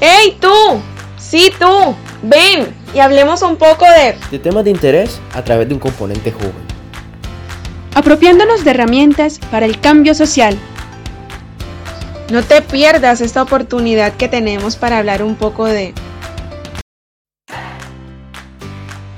¡Hey tú! Sí tú, ven y hablemos un poco de... De temas de interés a través de un componente joven. Apropiándonos de herramientas para el cambio social. No te pierdas esta oportunidad que tenemos para hablar un poco de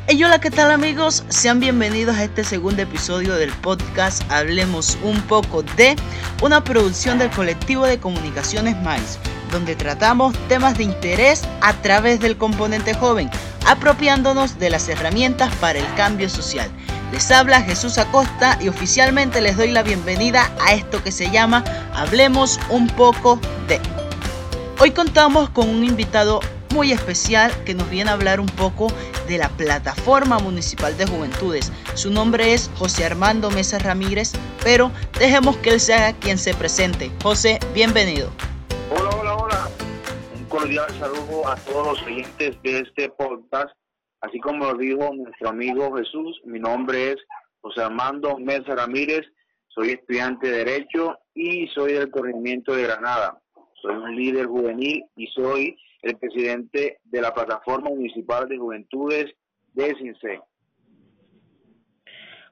Hey, hola, ¿qué tal amigos? Sean bienvenidos a este segundo episodio del podcast Hablemos un poco de una producción del colectivo de comunicaciones Mais, donde tratamos temas de interés a través del componente joven, apropiándonos de las herramientas para el cambio social. Les habla Jesús Acosta y oficialmente les doy la bienvenida a esto que se llama Hablemos un poco de. Hoy contamos con un invitado muy especial que nos viene a hablar un poco de la Plataforma Municipal de Juventudes. Su nombre es José Armando Mesa Ramírez, pero dejemos que él sea quien se presente. José, bienvenido. Cordial saludo a todos los oyentes de este podcast. Así como lo dijo nuestro amigo Jesús, mi nombre es José Armando Mesa Ramírez, soy estudiante de Derecho y soy del corregimiento de Granada. Soy un líder juvenil y soy el presidente de la Plataforma Municipal de Juventudes de CINCE.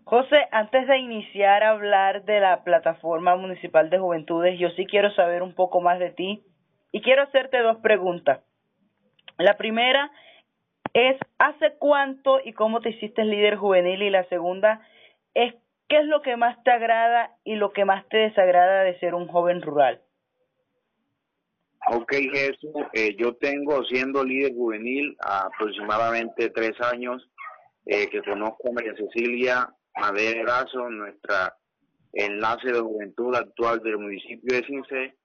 José, antes de iniciar a hablar de la Plataforma Municipal de Juventudes, yo sí quiero saber un poco más de ti y quiero hacerte dos preguntas. La primera es, ¿hace cuánto y cómo te hiciste líder juvenil? Y la segunda es, ¿qué es lo que más te agrada y lo que más te desagrada de ser un joven rural? Ok, Jesús, eh, yo tengo siendo líder juvenil aproximadamente tres años eh, que conozco a María Cecilia Madera nuestra enlace de juventud actual del municipio de Cince,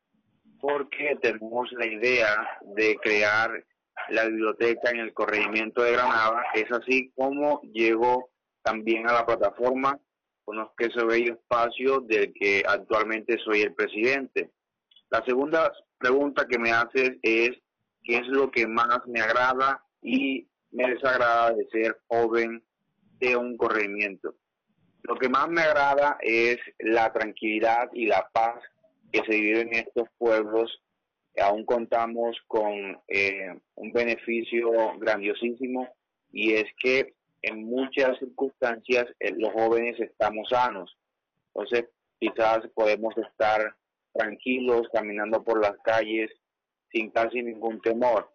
porque tenemos la idea de crear la biblioteca en el corregimiento de Granada. Es así como llegó también a la plataforma, conozco ese bello espacio del que actualmente soy el presidente. La segunda pregunta que me haces es qué es lo que más me agrada y me desagrada de ser joven de un corregimiento. Lo que más me agrada es la tranquilidad y la paz que se vive en estos pueblos. Aún contamos con eh, un beneficio grandiosísimo y es que en muchas circunstancias eh, los jóvenes estamos sanos. Entonces quizás podemos estar tranquilos, caminando por las calles sin casi ningún temor.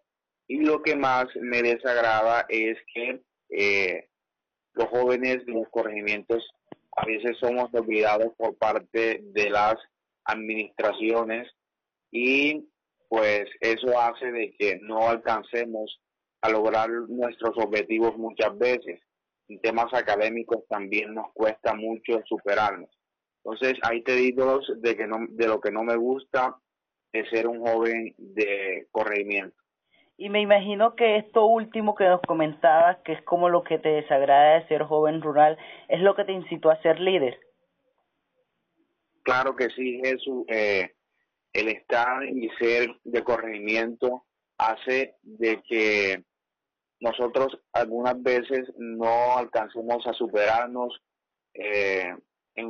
Y lo que más me desagrada es que eh, los jóvenes de los corregimientos a veces somos olvidados por parte de las administraciones y pues eso hace de que no alcancemos a lograr nuestros objetivos muchas veces. En temas académicos también nos cuesta mucho superarnos. Entonces, ahí te digo de, que no, de lo que no me gusta es ser un joven de corregimiento. Y me imagino que esto último que nos comentabas, que es como lo que te desagrada de ser joven rural, es lo que te incitó a ser líder. Claro que sí, Jesús. Eh, el estar y ser de corregimiento hace de que nosotros algunas veces no alcancemos a superarnos eh,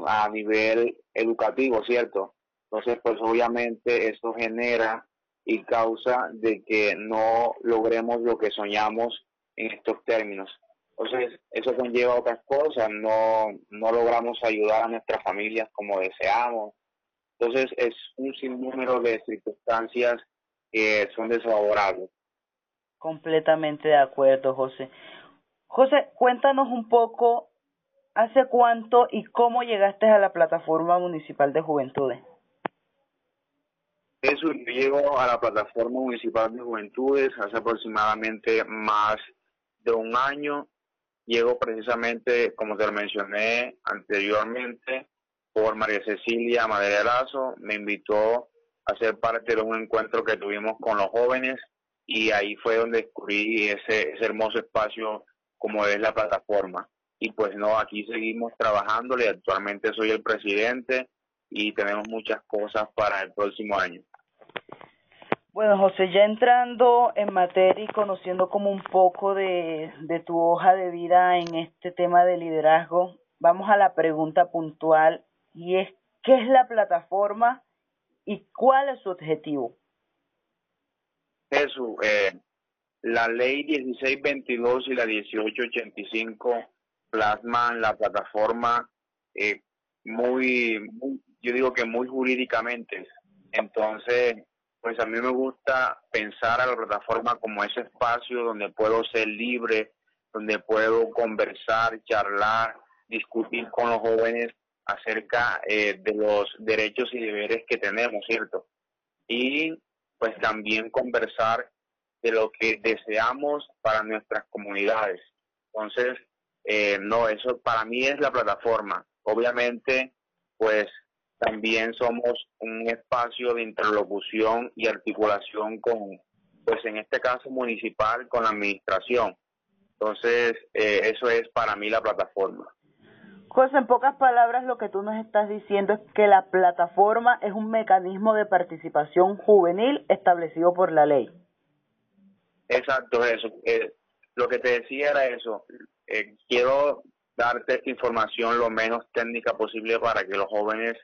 a nivel educativo, ¿cierto? Entonces, pues obviamente esto genera y causa de que no logremos lo que soñamos en estos términos. Entonces, eso conlleva otras cosas, no, no logramos ayudar a nuestras familias como deseamos. Entonces, es un sinnúmero de circunstancias que son desfavorables. Completamente de acuerdo, José. José, cuéntanos un poco ¿Hace cuánto y cómo llegaste a la plataforma municipal de juventudes? Eso, yo llego a la plataforma municipal de juventudes hace aproximadamente más de un año. Llego precisamente, como te lo mencioné anteriormente, por María Cecilia Maderazo. Me invitó a ser parte de un encuentro que tuvimos con los jóvenes y ahí fue donde descubrí ese, ese hermoso espacio como es la plataforma y pues no, aquí seguimos trabajándole, actualmente soy el presidente y tenemos muchas cosas para el próximo año. Bueno, José, ya entrando en materia y conociendo como un poco de, tu hoja de vida en este tema de liderazgo, vamos a la pregunta puntual y es, ¿qué es la plataforma y cuál es su objetivo? Jesús, eh, la ley 1622 y la 1885 plasman la plataforma eh, muy, yo digo que muy jurídicamente. Entonces, pues a mí me gusta pensar a la plataforma como ese espacio donde puedo ser libre, donde puedo conversar, charlar, discutir con los jóvenes acerca eh, de los derechos y deberes que tenemos, ¿cierto? Y pues también conversar de lo que deseamos para nuestras comunidades. Entonces, eh, no, eso para mí es la plataforma. Obviamente, pues también somos un espacio de interlocución y articulación con, pues en este caso municipal, con la administración. Entonces, eh, eso es para mí la plataforma. José, en pocas palabras, lo que tú nos estás diciendo es que la plataforma es un mecanismo de participación juvenil establecido por la ley. Exacto, eso. Eh, lo que te decía era eso. Eh, quiero darte esta información lo menos técnica posible para que los jóvenes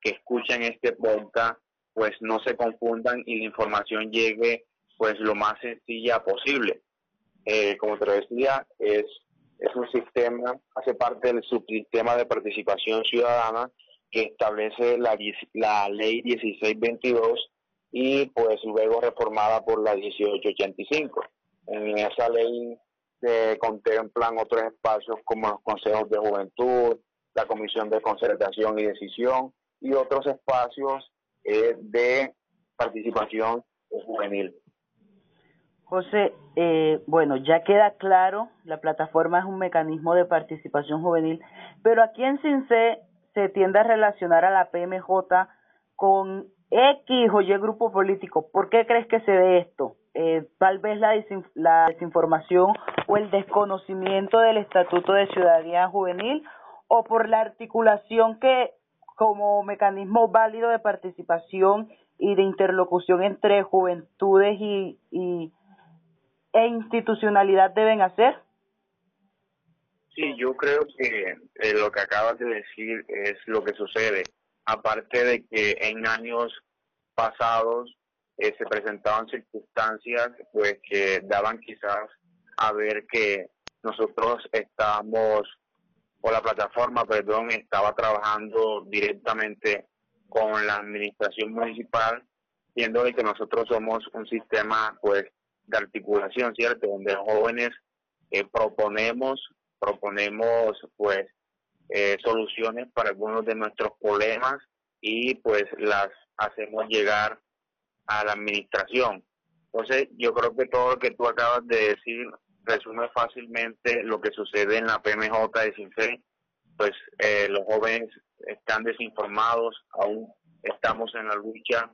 que escuchen este podcast pues no se confundan y la información llegue pues lo más sencilla posible. Eh, como te decía, es, es un sistema, hace parte del subsistema de participación ciudadana que establece la, la ley 1622 y pues luego reformada por la 1885. En esa ley se contemplan otros espacios como los consejos de juventud, la comisión de concertación y decisión y otros espacios eh, de participación juvenil. José, eh, bueno, ya queda claro, la plataforma es un mecanismo de participación juvenil, pero aquí en CINCE se tiende a relacionar a la PMJ con X o Y grupo político. ¿Por qué crees que se dé esto? Eh, tal vez la desinformación o el desconocimiento del Estatuto de Ciudadanía Juvenil o por la articulación que como mecanismo válido de participación y de interlocución entre juventudes y, y e institucionalidad deben hacer? Sí, yo creo que eh, lo que acabas de decir es lo que sucede. Aparte de que en años pasados eh, se presentaban circunstancias pues que daban quizás a ver que nosotros estábamos o la plataforma, perdón, estaba trabajando directamente con la administración municipal, siendo que nosotros somos un sistema pues de articulación, ¿cierto? Donde jóvenes eh, proponemos, proponemos pues eh, soluciones para algunos de nuestros problemas y pues las hacemos llegar a la administración. Entonces, yo creo que todo lo que tú acabas de decir resume fácilmente lo que sucede en la PMJ de Sinfe. Pues eh, los jóvenes están desinformados, aún estamos en la lucha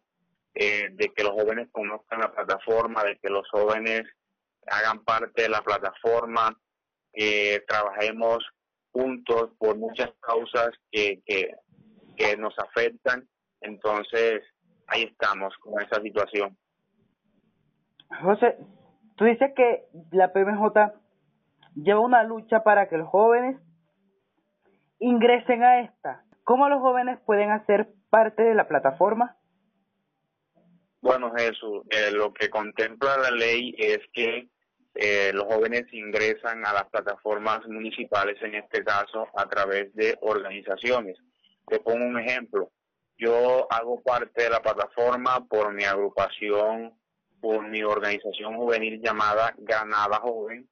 eh, de que los jóvenes conozcan la plataforma, de que los jóvenes hagan parte de la plataforma, que trabajemos juntos por muchas causas que, que, que nos afectan. Entonces, ahí estamos con esa situación. José, dices que la PMJ lleva una lucha para que los jóvenes ingresen a esta. ¿Cómo los jóvenes pueden hacer parte de la plataforma? Bueno, Jesús, eh, lo que contempla la ley es que eh, los jóvenes ingresan a las plataformas municipales, en este caso, a través de organizaciones. Te pongo un ejemplo. Yo hago parte de la plataforma por mi agrupación, por mi organización juvenil llamada Granada Joven.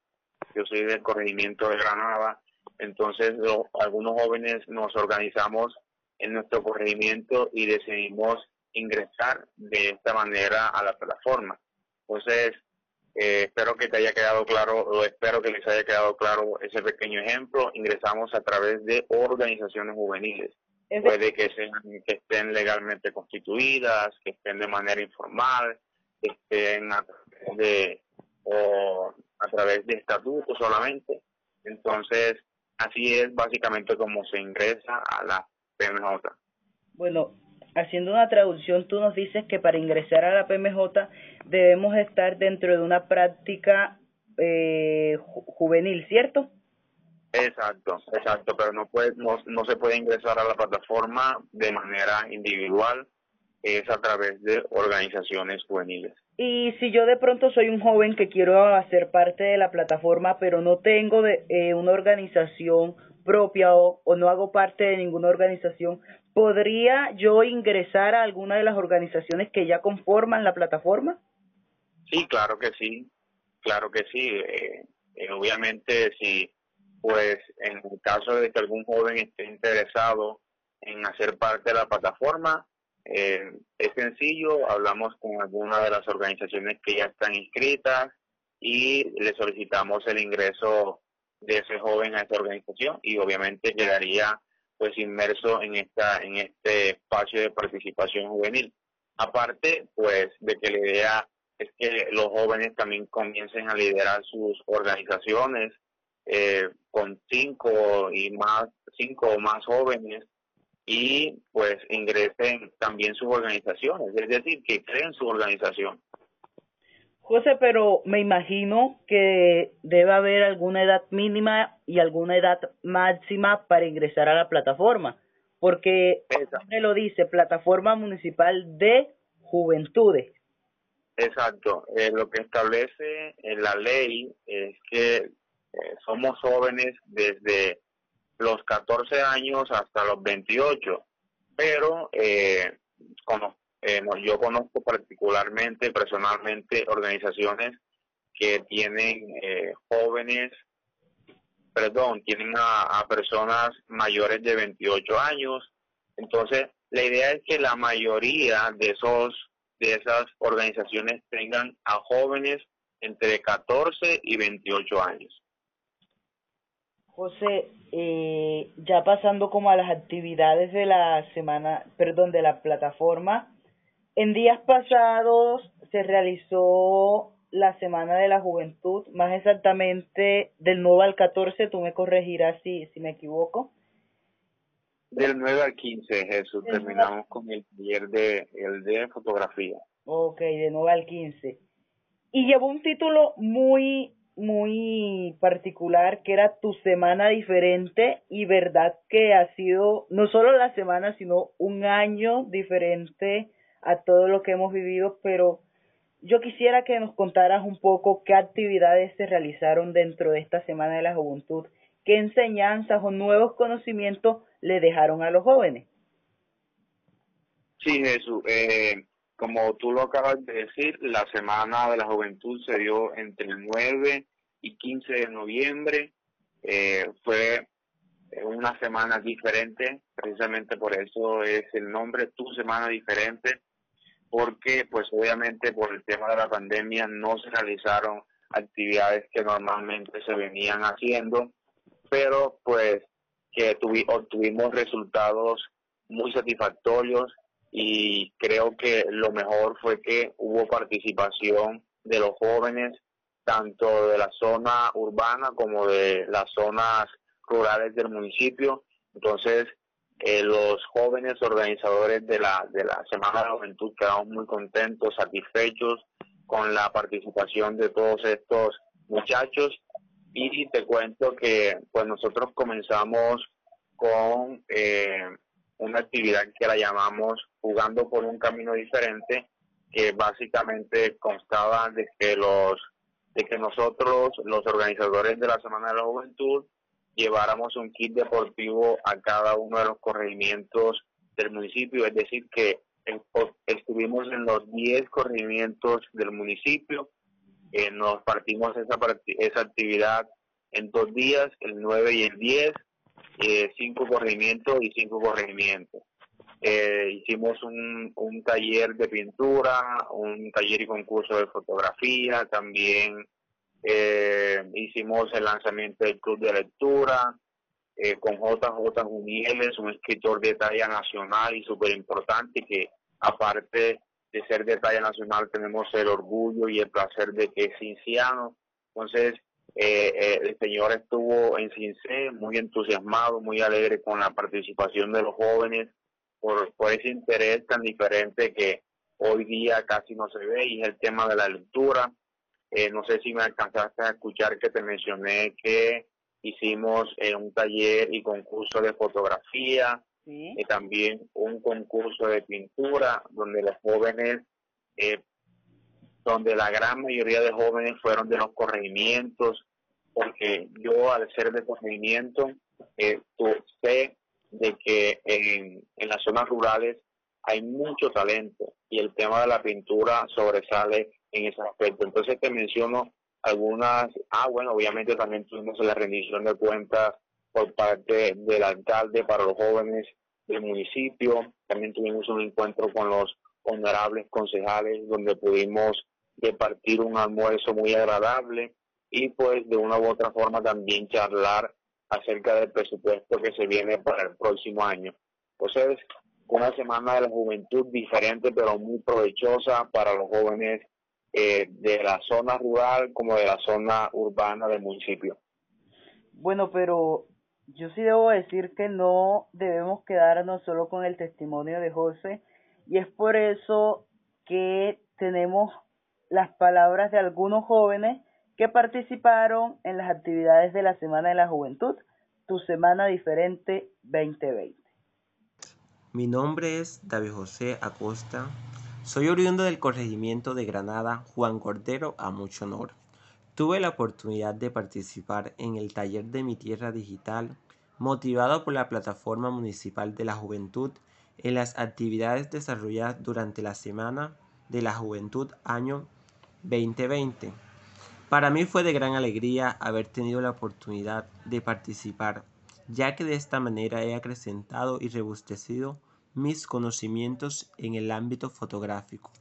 Yo soy del corregimiento de Granada. Entonces, algunos jóvenes nos organizamos en nuestro corregimiento y decidimos ingresar de esta manera a la plataforma. Entonces, eh, espero que te haya quedado claro, o espero que les haya quedado claro ese pequeño ejemplo. Ingresamos a través de organizaciones juveniles. Puede que, sean, que estén legalmente constituidas, que estén de manera informal, estén a través de, o a través de estatutos solamente. Entonces, así es básicamente como se ingresa a la PMJ. Bueno, haciendo una traducción, tú nos dices que para ingresar a la PMJ debemos estar dentro de una práctica eh, juvenil, ¿cierto? Exacto, exacto, pero no, puede, no, no se puede ingresar a la plataforma de manera individual. Es a través de organizaciones juveniles. Y si yo de pronto soy un joven que quiero hacer parte de la plataforma, pero no tengo de, eh, una organización propia o, o no hago parte de ninguna organización, ¿podría yo ingresar a alguna de las organizaciones que ya conforman la plataforma? Sí, claro que sí, claro que sí. Eh, eh, obviamente, si, pues, en el caso de que algún joven esté interesado en hacer parte de la plataforma, eh, es sencillo, hablamos con alguna de las organizaciones que ya están inscritas y le solicitamos el ingreso de ese joven a esa organización y obviamente quedaría pues inmerso en esta en este espacio de participación juvenil. Aparte pues de que la idea es que los jóvenes también comiencen a liderar sus organizaciones eh, con cinco y más cinco o más jóvenes y pues ingresen también sus organizaciones, es decir, que creen su organización. José, pero me imagino que debe haber alguna edad mínima y alguna edad máxima para ingresar a la plataforma, porque lo dice, plataforma municipal de juventudes. Exacto, eh, lo que establece en la ley es que eh, somos jóvenes desde los 14 años hasta los 28, pero eh, eh, yo conozco particularmente, personalmente, organizaciones que tienen eh, jóvenes, perdón, tienen a, a personas mayores de 28 años. Entonces, la idea es que la mayoría de esos de esas organizaciones tengan a jóvenes entre 14 y 28 años. José, eh, ya pasando como a las actividades de la semana, perdón, de la plataforma, en días pasados se realizó la Semana de la Juventud, más exactamente del 9 al 14, tú me corregirás si, si me equivoco. Del 9 al 15, Jesús, terminamos con el taller de, el de fotografía. Ok, de 9 al 15. Y llevó un título muy muy particular que era tu semana diferente y verdad que ha sido no solo la semana sino un año diferente a todo lo que hemos vivido. Pero yo quisiera que nos contaras un poco qué actividades se realizaron dentro de esta semana de la juventud qué enseñanzas o nuevos conocimientos le dejaron a los jóvenes. Sí Jesús eh, como tú lo acabas de decir, la Semana de la Juventud se dio entre el 9 y 15 de noviembre. Eh, fue una semana diferente, precisamente por eso es el nombre, Tu Semana Diferente, porque pues obviamente por el tema de la pandemia no se realizaron actividades que normalmente se venían haciendo, pero pues que obtuvimos resultados muy satisfactorios y creo que lo mejor fue que hubo participación de los jóvenes, tanto de la zona urbana como de las zonas rurales del municipio. Entonces, eh, los jóvenes organizadores de la, de la Semana de la Juventud quedamos muy contentos, satisfechos con la participación de todos estos muchachos y te cuento que pues nosotros comenzamos con eh, una actividad que la llamamos jugando por un camino diferente, que básicamente constaba de que los de que nosotros, los organizadores de la Semana de la Juventud, lleváramos un kit deportivo a cada uno de los corregimientos del municipio, es decir, que estuvimos en los 10 corregimientos del municipio, eh, nos partimos esa, esa actividad en dos días, el 9 y el 10, eh, cinco corregimientos y cinco corregimientos. Eh, hicimos un, un taller de pintura, un taller y concurso de fotografía, también eh, hicimos el lanzamiento del club de lectura eh, con JJ Junieles, un escritor de talla nacional y súper importante que aparte de ser de talla nacional tenemos el orgullo y el placer de que es cinciano. Entonces, eh, eh, el señor estuvo en Cince muy entusiasmado, muy alegre con la participación de los jóvenes por, por ese interés tan diferente que hoy día casi no se ve y es el tema de la lectura. Eh, no sé si me alcanzaste a escuchar que te mencioné que hicimos un taller y concurso de fotografía, y también un concurso de pintura donde los jóvenes, eh, donde la gran mayoría de jóvenes fueron de los corregimientos, porque yo al ser de corregimiento eh, sé de que en, las zonas rurales hay mucho talento y el tema de la pintura sobresale en ese aspecto. Entonces te menciono algunas, ah bueno, obviamente también tuvimos la rendición de cuentas por parte del alcalde para los jóvenes del municipio, también tuvimos un encuentro con los honorables concejales donde pudimos repartir un almuerzo muy agradable y pues de una u otra forma también charlar acerca del presupuesto que se viene para el próximo año. Entonces, una semana de la juventud diferente pero muy provechosa para los jóvenes eh, de la zona rural como de la zona urbana del municipio. Bueno, pero yo sí debo decir que no debemos quedarnos solo con el testimonio de José y es por eso que tenemos las palabras de algunos jóvenes que participaron en las actividades de la Semana de la Juventud, tu Semana Diferente 2020. Mi nombre es David José Acosta, soy oriundo del corregimiento de Granada, Juan Cordero, a mucho honor. Tuve la oportunidad de participar en el taller de mi tierra digital, motivado por la Plataforma Municipal de la Juventud en las actividades desarrolladas durante la Semana de la Juventud año 2020. Para mí fue de gran alegría haber tenido la oportunidad de participar, ya que de esta manera he acrecentado y rebustecido mis conocimientos en el ámbito fotográfico.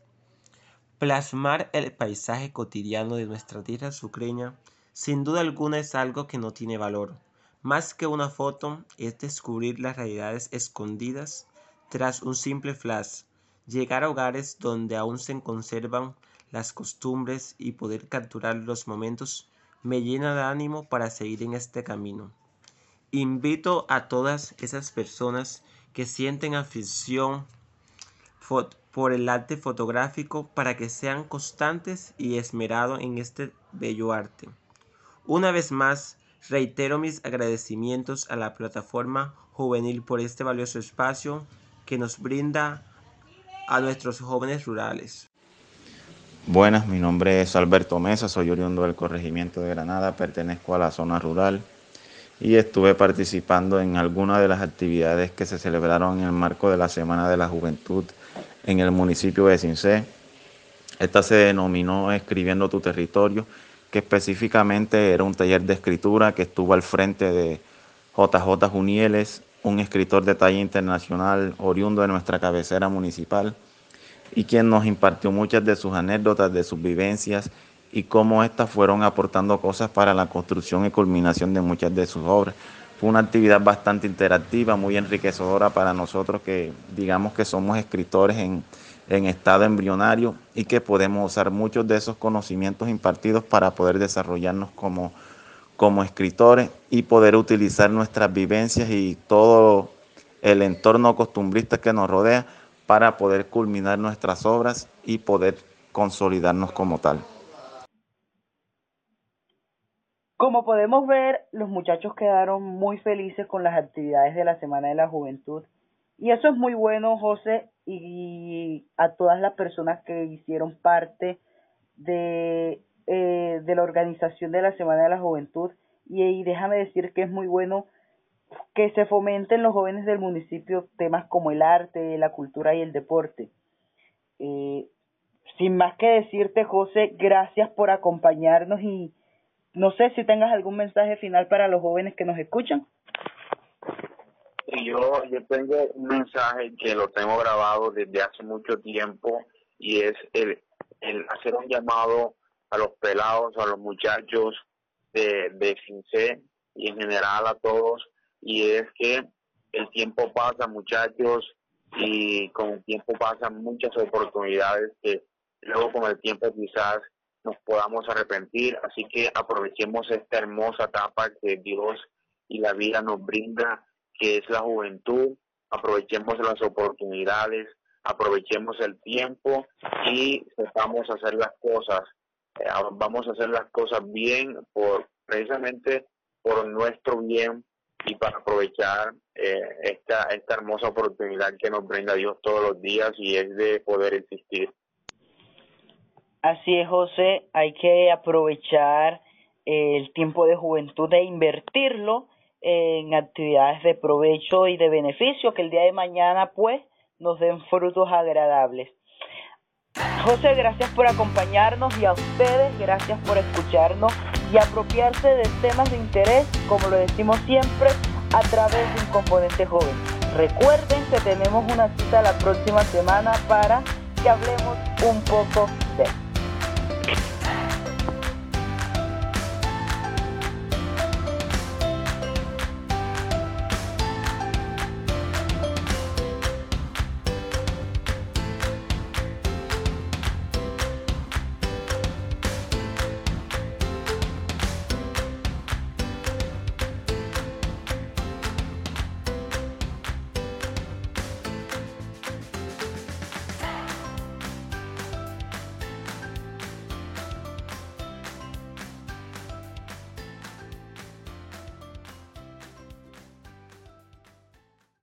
Plasmar el paisaje cotidiano de nuestra tierra sucreña sin duda alguna es algo que no tiene valor. Más que una foto es descubrir las realidades escondidas tras un simple flash, llegar a hogares donde aún se conservan las costumbres y poder capturar los momentos me llena de ánimo para seguir en este camino. Invito a todas esas personas que sienten afición por el arte fotográfico para que sean constantes y esmerados en este bello arte. Una vez más, reitero mis agradecimientos a la plataforma juvenil por este valioso espacio que nos brinda a nuestros jóvenes rurales. Buenas, mi nombre es Alberto Mesa, soy oriundo del corregimiento de Granada, pertenezco a la zona rural y estuve participando en algunas de las actividades que se celebraron en el marco de la Semana de la Juventud en el municipio de Cincé. Esta se denominó Escribiendo tu territorio, que específicamente era un taller de escritura que estuvo al frente de JJ Junieles, un escritor de talla internacional oriundo de nuestra cabecera municipal y quien nos impartió muchas de sus anécdotas, de sus vivencias y cómo éstas fueron aportando cosas para la construcción y culminación de muchas de sus obras. Fue una actividad bastante interactiva, muy enriquecedora para nosotros que digamos que somos escritores en, en estado embrionario y que podemos usar muchos de esos conocimientos impartidos para poder desarrollarnos como, como escritores y poder utilizar nuestras vivencias y todo el entorno costumbrista que nos rodea para poder culminar nuestras obras y poder consolidarnos como tal. Como podemos ver, los muchachos quedaron muy felices con las actividades de la Semana de la Juventud. Y eso es muy bueno, José, y a todas las personas que hicieron parte de, eh, la organización de la Semana de la Juventud. Y, déjame decir que es muy bueno que se fomenten los jóvenes del municipio temas como el arte, la cultura y el deporte. Eh, sin más que decirte, José, gracias por acompañarnos y no sé si tengas algún mensaje final para los jóvenes que nos escuchan. yo, yo tengo un mensaje que lo tengo grabado desde hace mucho tiempo y es el, el hacer un llamado a los pelados, a los muchachos de, de y en general a todos y es que el tiempo pasa muchachos y con el tiempo pasan muchas oportunidades que luego con el tiempo quizás nos podamos arrepentir. Así que aprovechemos esta hermosa etapa que Dios y la vida nos brinda, que es la juventud. Aprovechemos las oportunidades, aprovechemos el tiempo y sepamos hacer las cosas. Eh, vamos a hacer las cosas bien por precisamente por nuestro bien, y para aprovechar eh, esta, esta hermosa oportunidad que nos brinda Dios todos los días y es de poder existir. Así es, José, hay que aprovechar el tiempo de juventud e invertirlo en actividades de provecho y de beneficio que el día de mañana pues nos den frutos agradables. José, gracias por acompañarnos y a ustedes, gracias por escucharnos y apropiarse de temas de interés, como lo decimos siempre, a través de un componente joven. Recuerden que tenemos una cita la próxima semana para que hablemos un poco